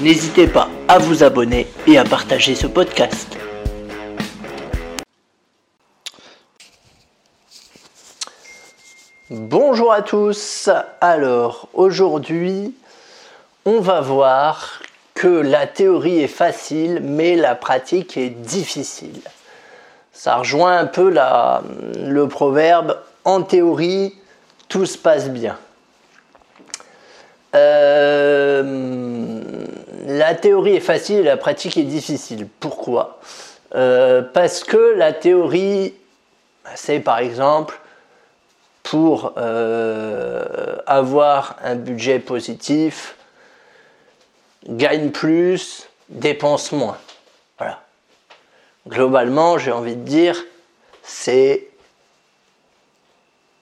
N'hésitez pas à vous abonner et à partager ce podcast. Bonjour à tous. Alors, aujourd'hui, on va voir que la théorie est facile, mais la pratique est difficile. Ça rejoint un peu le proverbe en théorie, tout se passe bien. Euh, la théorie est facile et la pratique est difficile. Pourquoi? Euh, Parce que la théorie, c'est par exemple pour euh, avoir un budget positif, gagne plus, dépense moins. Voilà. Globalement, j'ai envie de dire, c'est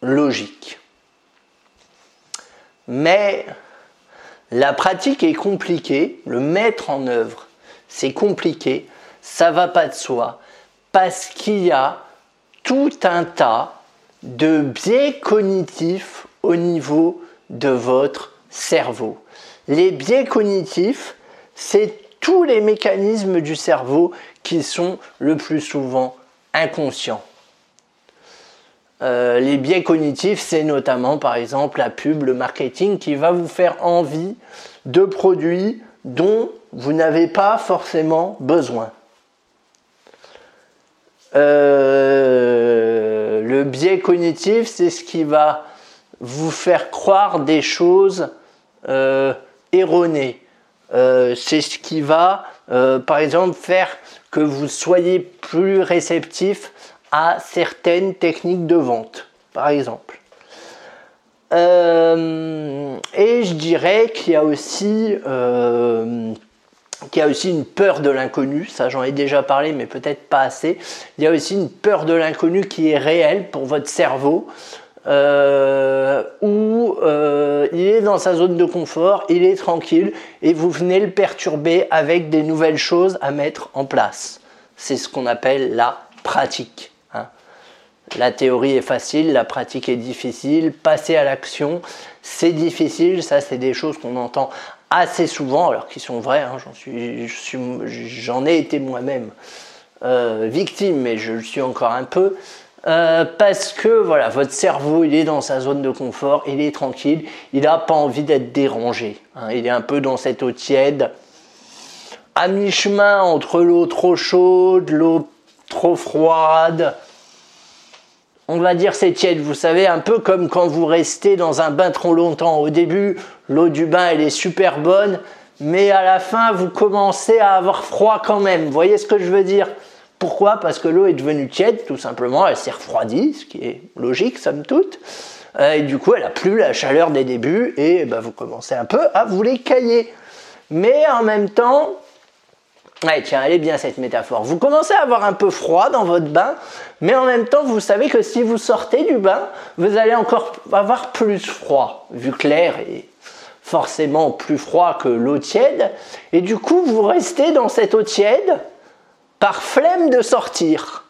logique. Mais la pratique est compliquée, le mettre en œuvre, c'est compliqué, ça va pas de soi, parce qu'il y a tout un tas de biais cognitifs au niveau de votre cerveau. Les biais cognitifs, c'est tous les mécanismes du cerveau qui sont le plus souvent inconscients. Euh, les biais cognitifs, c'est notamment par exemple la pub, le marketing qui va vous faire envie de produits dont vous n'avez pas forcément besoin. Euh, le biais cognitif, c'est ce qui va vous faire croire des choses euh, erronées. c'est ce qui va, par exemple, faire que vous soyez plus réceptif certaines techniques de vente, par exemple. Euh, et je dirais qu'il y a aussi euh, qu'il y a aussi une peur de l'inconnu, ça j'en ai déjà parlé mais peut-être pas assez. Il y a aussi une peur de l'inconnu qui est réelle pour votre cerveau, euh, où il est dans sa zone de confort, il est tranquille et vous venez le perturber avec des nouvelles choses à mettre en place. C'est ce qu'on appelle la pratique. La théorie est facile, la pratique est difficile, passer à l'action, c'est difficile, ça c'est des choses qu'on entend assez souvent, alors qui sont vraies, hein, j'en ai été moi-même euh, victime, mais je le suis encore un peu, euh, parce que voilà, votre cerveau il est dans sa zone de confort, il est tranquille, il n'a pas envie d'être dérangé, hein. il est un peu dans cette eau tiède, à mi-chemin entre l'eau trop chaude, l'eau trop froide, on va dire c'est tiède, vous savez, un peu comme quand vous restez dans un bain trop longtemps. Au début, l'eau du bain, elle est super bonne, mais à la fin, vous commencez à avoir froid quand même. Voyez ce que je veux dire? Pourquoi? Parce que l'eau est devenue tiède, tout simplement, elle s'est refroidie, ce qui est logique, somme toute. Euh, et du coup, elle a plus la chaleur des débuts, et bah, vous commencez un peu à vous les cailler. Mais en même temps, Ouais, tiens, elle est bien cette métaphore. Vous commencez à avoir un peu froid dans votre bain, mais en même temps, vous savez que si vous sortez du bain, vous allez encore avoir plus froid, vu que l'air est forcément plus froid que l'eau tiède, et du coup, vous restez dans cette eau tiède par flemme de sortir.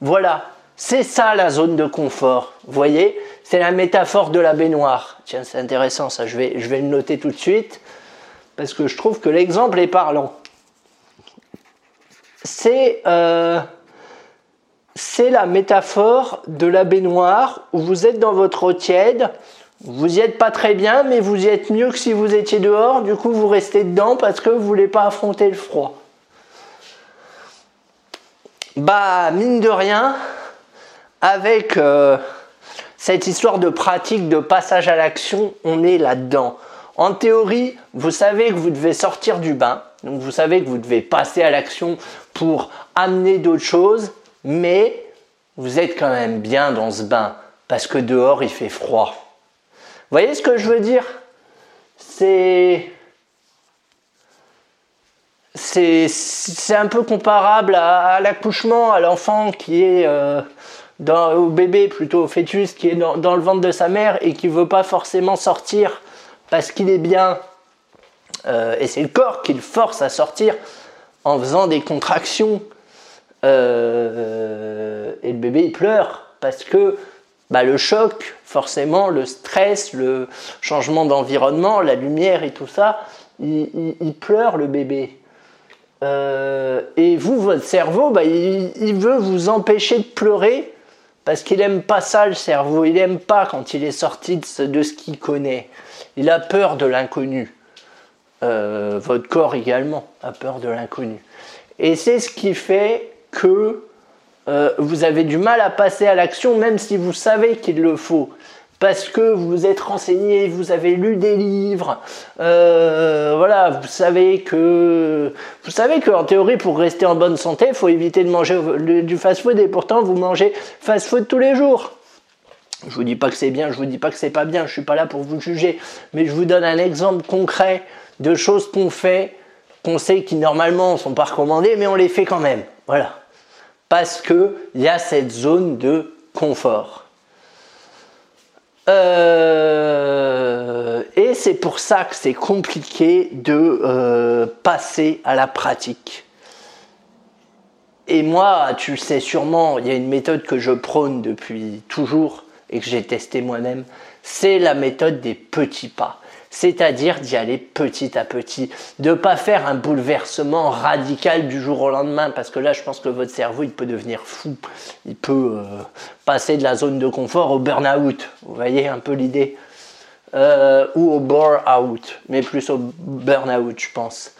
Voilà, c'est ça la zone de confort. Vous voyez, c'est la métaphore de la baignoire. Tiens, c'est intéressant ça, je vais, je vais le noter tout de suite parce que je trouve que l'exemple est parlant. Euh, c'est la métaphore de la baignoire où vous êtes dans votre eau tiède, vous y êtes pas très bien, mais vous y êtes mieux que si vous étiez dehors, du coup vous restez dedans parce que vous voulez pas affronter le froid. Bah, mine de rien, avec euh, cette histoire de pratique, de passage à l'action, on est là-dedans. En théorie, vous savez que vous devez sortir du bain, donc vous savez que vous devez passer à l'action pour amener d'autres choses, mais vous êtes quand même bien dans ce bain parce que dehors il fait froid. Vous voyez ce que je veux dire? C'est c'est un peu comparable à, l'accouchement, à l'enfant qui est euh, dans, au bébé plutôt au fœtus qui est dans, le ventre de sa mère et qui veut pas forcément sortir parce qu'il est bien. Euh, et c'est le corps qui le force à sortir en faisant des contractions. Euh, et le bébé il pleure parce que bah, le choc, forcément, le stress, le changement d'environnement, la lumière et tout ça, il, pleure le bébé. Euh, et vous, votre cerveau, bah, il, veut vous empêcher de pleurer parce qu'il n'aime pas ça, le cerveau. Il n'aime pas quand il est sorti de ce, qu'il connaît. Il a peur de l'inconnu. Euh, votre corps également a peur de l'inconnu. Et c'est ce qui fait que euh, vous avez du mal à passer à l'action même si vous savez qu'il le faut. Parce que vous êtes renseigné, vous avez lu des livres, euh, voilà, vous savez que vous savez qu'en théorie pour rester en bonne santé, il faut éviter de manger du fast-food et pourtant vous mangez fast-food tous les jours. Je vous dis pas que c'est bien, je vous dis pas que c'est pas bien, je suis pas là pour vous juger, mais je vous donne un exemple concret de choses qu'on fait, qu'on sait qui normalement sont pas recommandées, mais on les fait quand même. Voilà parce qu'il y a cette zone de confort. Euh, et c'est pour ça que c'est compliqué de euh, passer à la pratique. Et moi, tu le sais sûrement, il y a une méthode que je prône depuis toujours et que j'ai testée moi-même, c'est la méthode des petits pas c'est-à-dire d'y aller petit à petit, de ne pas faire un bouleversement radical du jour au lendemain, parce que là je pense que votre cerveau il peut devenir fou, il peut euh, passer de la zone de confort au burn-out, vous voyez un peu l'idée, euh, ou au bore-out, mais plus au burn-out je pense.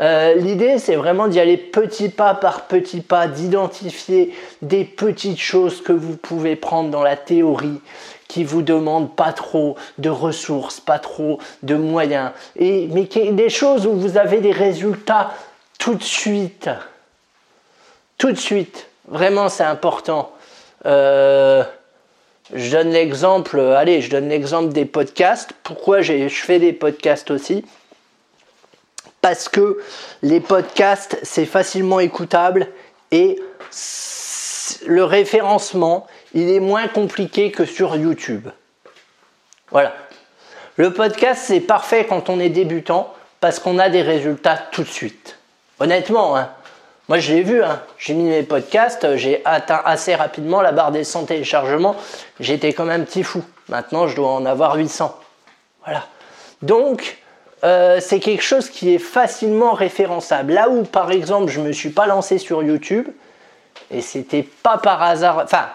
Euh, l'idée, c'est vraiment d'y aller petit pas par petit pas, d'identifier des petites choses que vous pouvez prendre dans la théorie qui vous demandent pas trop de ressources, pas trop de moyens, et, mais des choses où vous avez des résultats tout de suite. Tout de suite. Vraiment, c'est important. Euh, je donne l'exemple, allez, je donne l'exemple des podcasts. Pourquoi je fais des podcasts aussi? Parce que les podcasts, c'est facilement écoutable et le référencement, il est moins compliqué que sur YouTube. Voilà. Le podcast, c'est parfait quand on est débutant parce qu'on a des résultats tout de suite. Honnêtement, hein. moi je l'ai vu, hein. j'ai mis mes podcasts, j'ai atteint assez rapidement la barre des 100 téléchargements, j'étais comme un petit fou. Maintenant, je dois en avoir 800. Voilà. Donc, euh, c'est quelque chose qui est facilement référençable. Là où, par exemple, je ne me suis pas lancé sur YouTube, et c'était pas par hasard, enfin,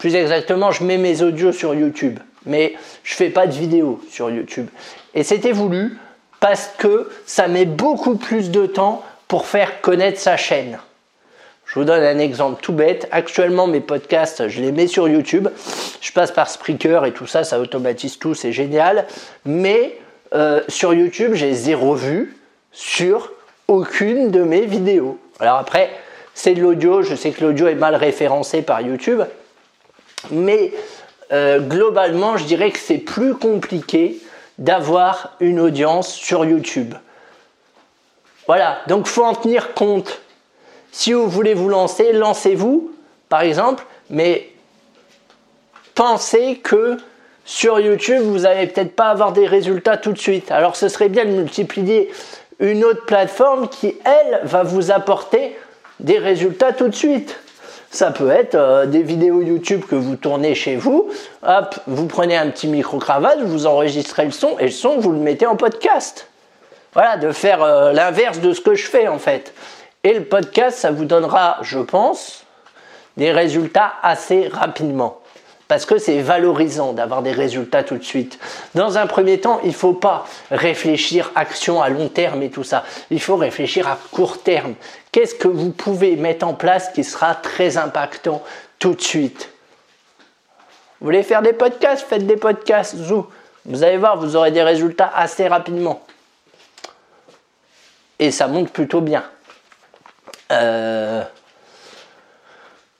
plus exactement, je mets mes audios sur YouTube, mais je fais pas de vidéos sur YouTube. Et c'était voulu parce que ça met beaucoup plus de temps pour faire connaître sa chaîne. Je vous donne un exemple tout bête. Actuellement, mes podcasts, je les mets sur YouTube. Je passe par Spreaker et tout ça, ça automatise tout, c'est génial. Mais euh, sur YouTube, j'ai zéro vue sur aucune de mes vidéos. Alors après, c'est de l'audio. Je sais que l'audio est mal référencé par YouTube. Mais euh, globalement, je dirais que c'est plus compliqué d'avoir une audience sur YouTube. Voilà, donc faut en tenir compte. Si vous voulez vous lancer, lancez-vous, par exemple, mais pensez que sur YouTube, vous n'allez peut-être pas avoir des résultats tout de suite. Alors ce serait bien de multiplier une autre plateforme qui, elle, va vous apporter des résultats tout de suite. Ça peut être euh, des vidéos YouTube que vous tournez chez vous. Hop, vous prenez un petit micro-cravate, vous enregistrez le son et le son, vous le mettez en podcast. Voilà, de faire euh, l'inverse de ce que je fais en fait. Et le podcast, ça vous donnera, je pense, des résultats assez rapidement parce que c'est valorisant d'avoir des résultats tout de suite. Dans un premier temps, il ne faut pas réfléchir action à long terme et tout ça. Il faut réfléchir à court terme. Qu'est-ce que vous pouvez mettre en place qui sera très impactant tout de suite Vous voulez faire des podcasts? Faites des podcasts. Vous allez voir, vous aurez des résultats assez rapidement. Et ça monte plutôt bien. Euh,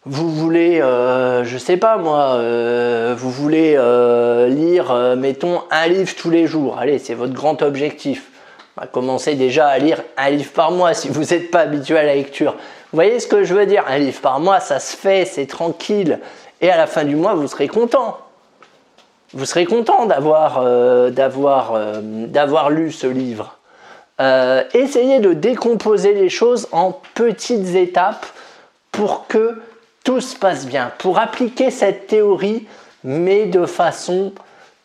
vous voulez, euh, je sais pas moi, euh, vous voulez euh, lire, mettons, un livre tous les jours. Allez, c'est votre grand objectif. Commencez déjà à lire un livre par mois si vous n'êtes pas habitué à la lecture. Vous voyez ce que je veux dire? Un livre par mois, ça se fait, c'est tranquille. Et à la fin du mois, vous serez content. Vous serez content d'avoir euh, euh, lu ce livre. Euh, essayez de décomposer les choses en petites étapes pour que tout se passe bien, pour appliquer cette théorie, mais de façon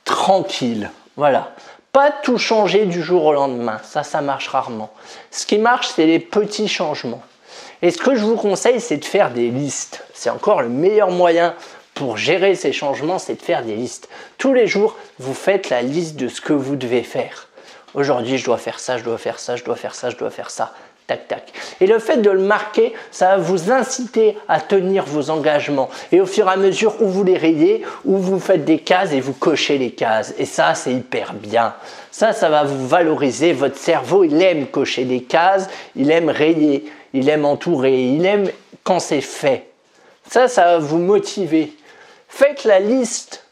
tranquille. Voilà. Pas tout changer du jour au lendemain, ça, ça marche rarement. Ce qui marche, c'est les petits changements. Et ce que je vous conseille, c'est de faire des listes. C'est encore le meilleur moyen pour gérer ces changements, c'est de faire des listes. Tous les jours, vous faites la liste de ce que vous devez faire. Aujourd'hui, je dois faire ça, je dois faire ça, je dois faire ça, je dois faire ça. Et le fait de le marquer, ça va vous inciter à tenir vos engagements. Et au fur et à mesure où vous les rayez, où vous faites des cases et vous cochez les cases. Et ça, c'est hyper bien. Ça, ça va vous valoriser. Votre cerveau, il aime cocher des cases, il aime rayer, il aime entourer, il aime quand c'est fait. Ça, ça va vous motiver. Faites la liste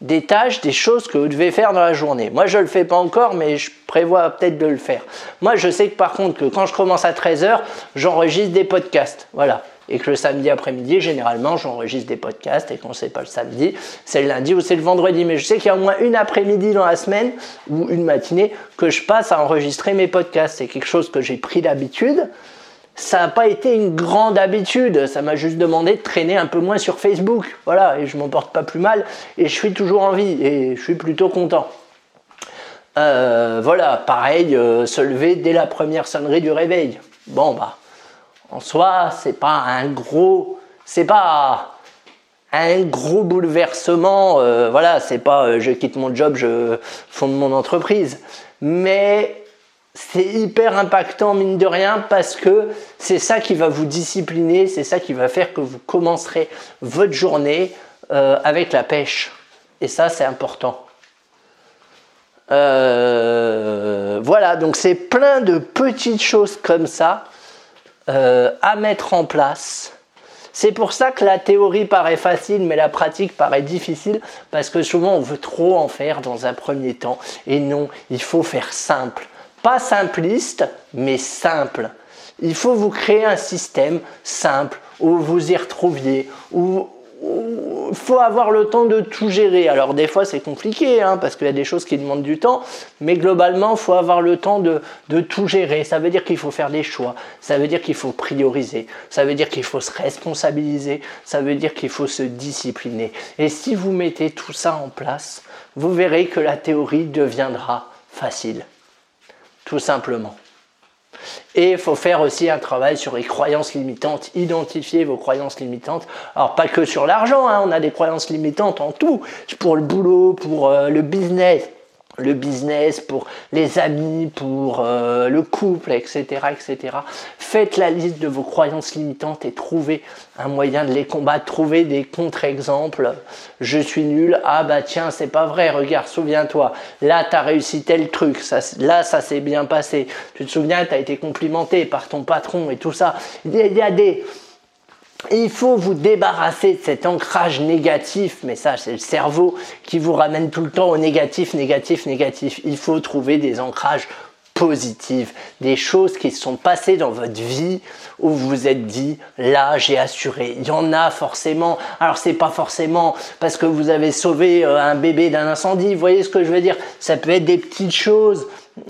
des tâches, des choses que vous devez faire dans la journée. Moi, je ne le fais pas encore, mais je prévois peut-être de le faire. Moi, je sais que par contre, que quand je commence à 13h, j'enregistre des podcasts. Voilà. Et que le samedi après-midi, généralement, j'enregistre des podcasts. Et quand c'est pas le samedi, c'est le lundi ou c'est le vendredi. Mais je sais qu'il y a au moins une après-midi dans la semaine ou une matinée que je passe à enregistrer mes podcasts. C'est quelque chose que j'ai pris d'habitude ça n'a pas été une grande habitude. Ça m'a juste demandé de traîner un peu moins sur Facebook. Voilà, et je m'en porte pas plus mal. Et je suis toujours en vie. Et je suis plutôt content. Euh, voilà, pareil, euh, se lever dès la première sonnerie du réveil. Bon, bah, en soi, c'est pas un gros. C'est pas un gros bouleversement. Euh, voilà, c'est pas je quitte mon job, je fonde mon entreprise. Mais c'est hyper impactant mine de rien parce que c'est ça qui va vous discipliner, c'est ça qui va faire que vous commencerez votre journée euh, avec la pêche. Et ça, c'est important. Euh, voilà, donc c'est plein de petites choses comme ça euh, à mettre en place. C'est pour ça que la théorie paraît facile, mais la pratique paraît difficile, parce que souvent on veut trop en faire dans un premier temps. Et non, il faut faire simple. Pas simpliste, mais simple. Il faut vous créer un système simple où vous y retrouviez, où il faut avoir le temps de tout gérer. Alors des fois c'est compliqué hein, parce qu'il y a des choses qui demandent du temps, mais globalement il faut avoir le temps de, de tout gérer. Ça veut dire qu'il faut faire des choix, ça veut dire qu'il faut prioriser, ça veut dire qu'il faut se responsabiliser, ça veut dire qu'il faut se discipliner. Et si vous mettez tout ça en place, vous verrez que la théorie deviendra facile tout simplement. Et il faut faire aussi un travail sur les croyances limitantes, identifier vos croyances limitantes. Alors pas que sur l'argent, hein, on a des croyances limitantes en tout, pour le boulot, pour euh, le business, le business, pour les amis, pour euh, le couple, etc., etc. Faites la liste de vos croyances limitantes et trouvez un moyen de les combattre. Trouvez des contre-exemples. Je suis nul. Ah bah tiens, c'est pas vrai. Regarde, souviens-toi. Là, tu as réussi tel truc. Ça, là, ça s'est bien passé. Tu te souviens, tu as été complimenté par ton patron et tout ça. Il y a des il faut vous débarrasser de cet ancrage négatif, mais ça c'est le cerveau qui vous ramène tout le temps au négatif, négatif, négatif. Il faut trouver des ancrages positifs, des choses qui se sont passées dans votre vie où vous vous êtes dit là j'ai assuré. Il y en a forcément. Alors c'est pas forcément parce que vous avez sauvé euh, un bébé d'un incendie. Vous voyez ce que je veux dire? Ça peut être des petites choses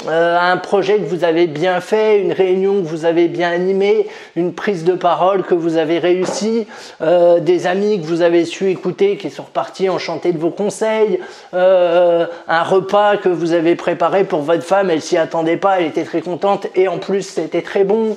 euh, un projet que vous avez bien fait, une réunion que vous avez bien animée, une prise de parole que vous avez réussi, euh, des amis que vous avez su écouter qui sont repartis enchantés de vos conseils, euh, un repas que vous avez préparé pour votre femme, elle s'y attendait pas, elle était très contente et en plus c'était très bon.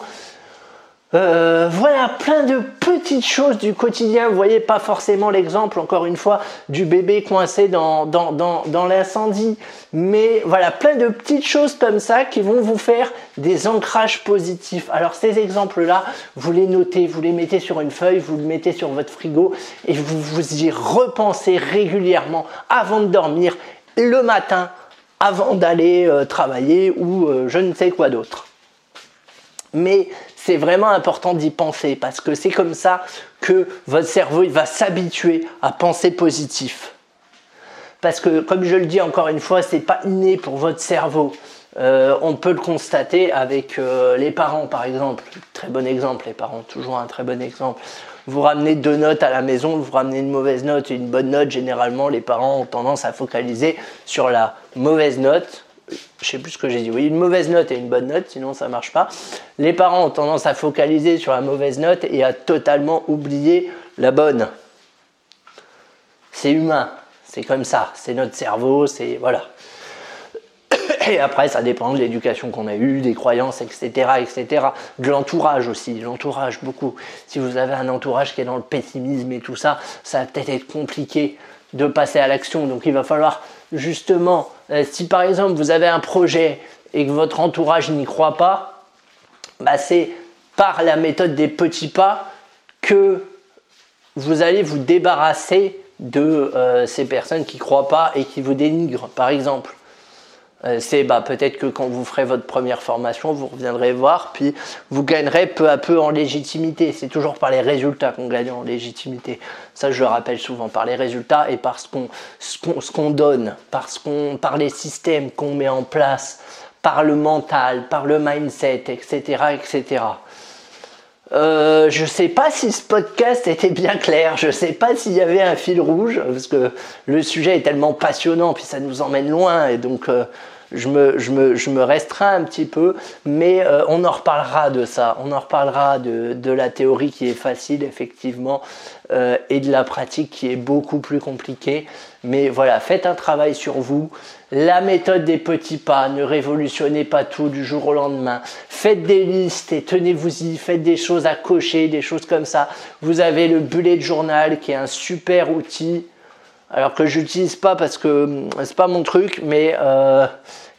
Euh, voilà, plein de petites choses du quotidien. Vous voyez pas forcément l'exemple, encore une fois, du bébé coincé dans, dans, dans, l'incendie. Mais voilà, plein de petites choses comme ça qui vont vous faire des ancrages positifs. Alors ces exemples-là, vous les notez, vous les mettez sur une feuille, vous les mettez sur votre frigo et vous vous y repensez régulièrement avant de dormir, le matin, avant d'aller euh, travailler ou euh, je ne sais quoi d'autre. Mais c'est vraiment important d'y penser parce que c'est comme ça que votre cerveau il va s'habituer à penser positif. Parce que, comme je le dis encore une fois, c'est pas inné pour votre cerveau. on peut le constater avec les parents, par exemple. Très bon exemple, les parents, toujours un très bon exemple. Vous ramenez deux notes à la maison, vous ramenez une mauvaise note et une bonne note. Généralement, les parents ont tendance à focaliser sur la mauvaise note je sais plus ce que j'ai dit, oui, une mauvaise note et une bonne note, sinon ça marche pas. Les parents ont tendance à focaliser sur la mauvaise note et à totalement oublier la bonne. C'est humain, c'est comme ça, c'est notre cerveau, c'est voilà. Et après, ça dépend de l'éducation qu'on a eue, des croyances, etc., etc. De l'entourage aussi, l'entourage beaucoup. Si vous avez un entourage qui est dans le pessimisme et tout ça, ça va peut-être être compliqué de passer à l'action. Donc il va falloir justement, euh, si par exemple vous avez un projet et que votre entourage n'y croit pas, bah, c'est par la méthode des petits pas que vous allez vous débarrasser de euh, ces personnes qui ne croient pas et qui vous dénigrent, par exemple. Euh, c'est bah, peut-être que quand vous ferez votre première formation, vous reviendrez voir, puis vous gagnerez peu à peu en légitimité. C'est toujours par les résultats qu'on gagne en légitimité. Ça, je le rappelle souvent, par les résultats et par ce qu'on donne, qu'on, par les systèmes qu'on met en place, par le mental, par le mindset, etc. etc. Euh, je sais pas si ce podcast était bien clair, je sais pas s'il y avait un fil rouge, parce que le sujet est tellement passionnant, puis ça nous emmène loin, et donc euh, je, me, je, me, je, me, restreins un petit peu, mais euh, on en reparlera de ça, on en reparlera de, de la théorie qui est facile, effectivement, et de la pratique qui est beaucoup plus compliquée. Mais voilà, faites un travail sur vous. La méthode des petits pas, ne révolutionnez pas tout du jour au lendemain. Faites des listes et tenez-vous-y, faites des choses à cocher, des choses comme ça. Vous avez le bullet journal qui est un super outil. Alors que j'utilise pas parce que hum, c'est pas mon truc, mais euh,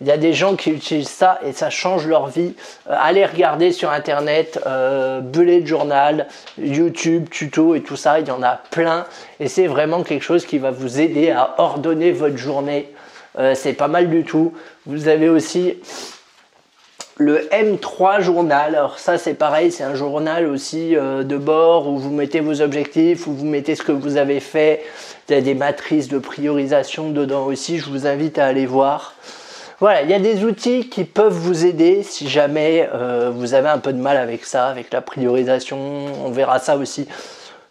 il y a des gens qui utilisent ça et ça change leur vie. Euh, allez regarder sur internet, euh, bullet journal, YouTube, tuto et tout ça, il y en a plein. Et c'est vraiment quelque chose qui va vous aider à ordonner votre journée. Euh, c'est pas mal du tout. Vous avez aussi le M3 journal. Alors ça c'est pareil, c'est un journal aussi de bord où vous mettez vos objectifs, où vous mettez ce que vous avez fait. Il y a des matrices de priorisation dedans aussi. Je vous invite à aller voir. Voilà, il y a des outils qui peuvent vous aider si jamais euh, vous avez un peu de mal avec ça, avec la priorisation. On verra ça aussi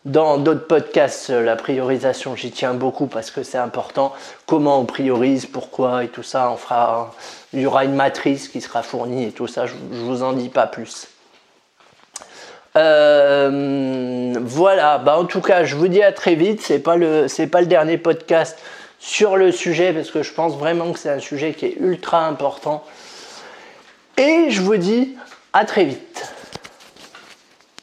dans d'autres podcasts. La priorisation, j'y tiens beaucoup parce que c'est important. Comment on priorise, pourquoi et tout ça. On fera, il y aura une matrice qui sera fournie et tout ça. Je, ne vous en dis pas plus. Euh, voilà, bah en tout cas, je vous dis à très vite. C'est pas pas le dernier podcast sur le sujet parce que je pense vraiment que c'est un sujet qui est ultra important. Et je vous dis à très vite.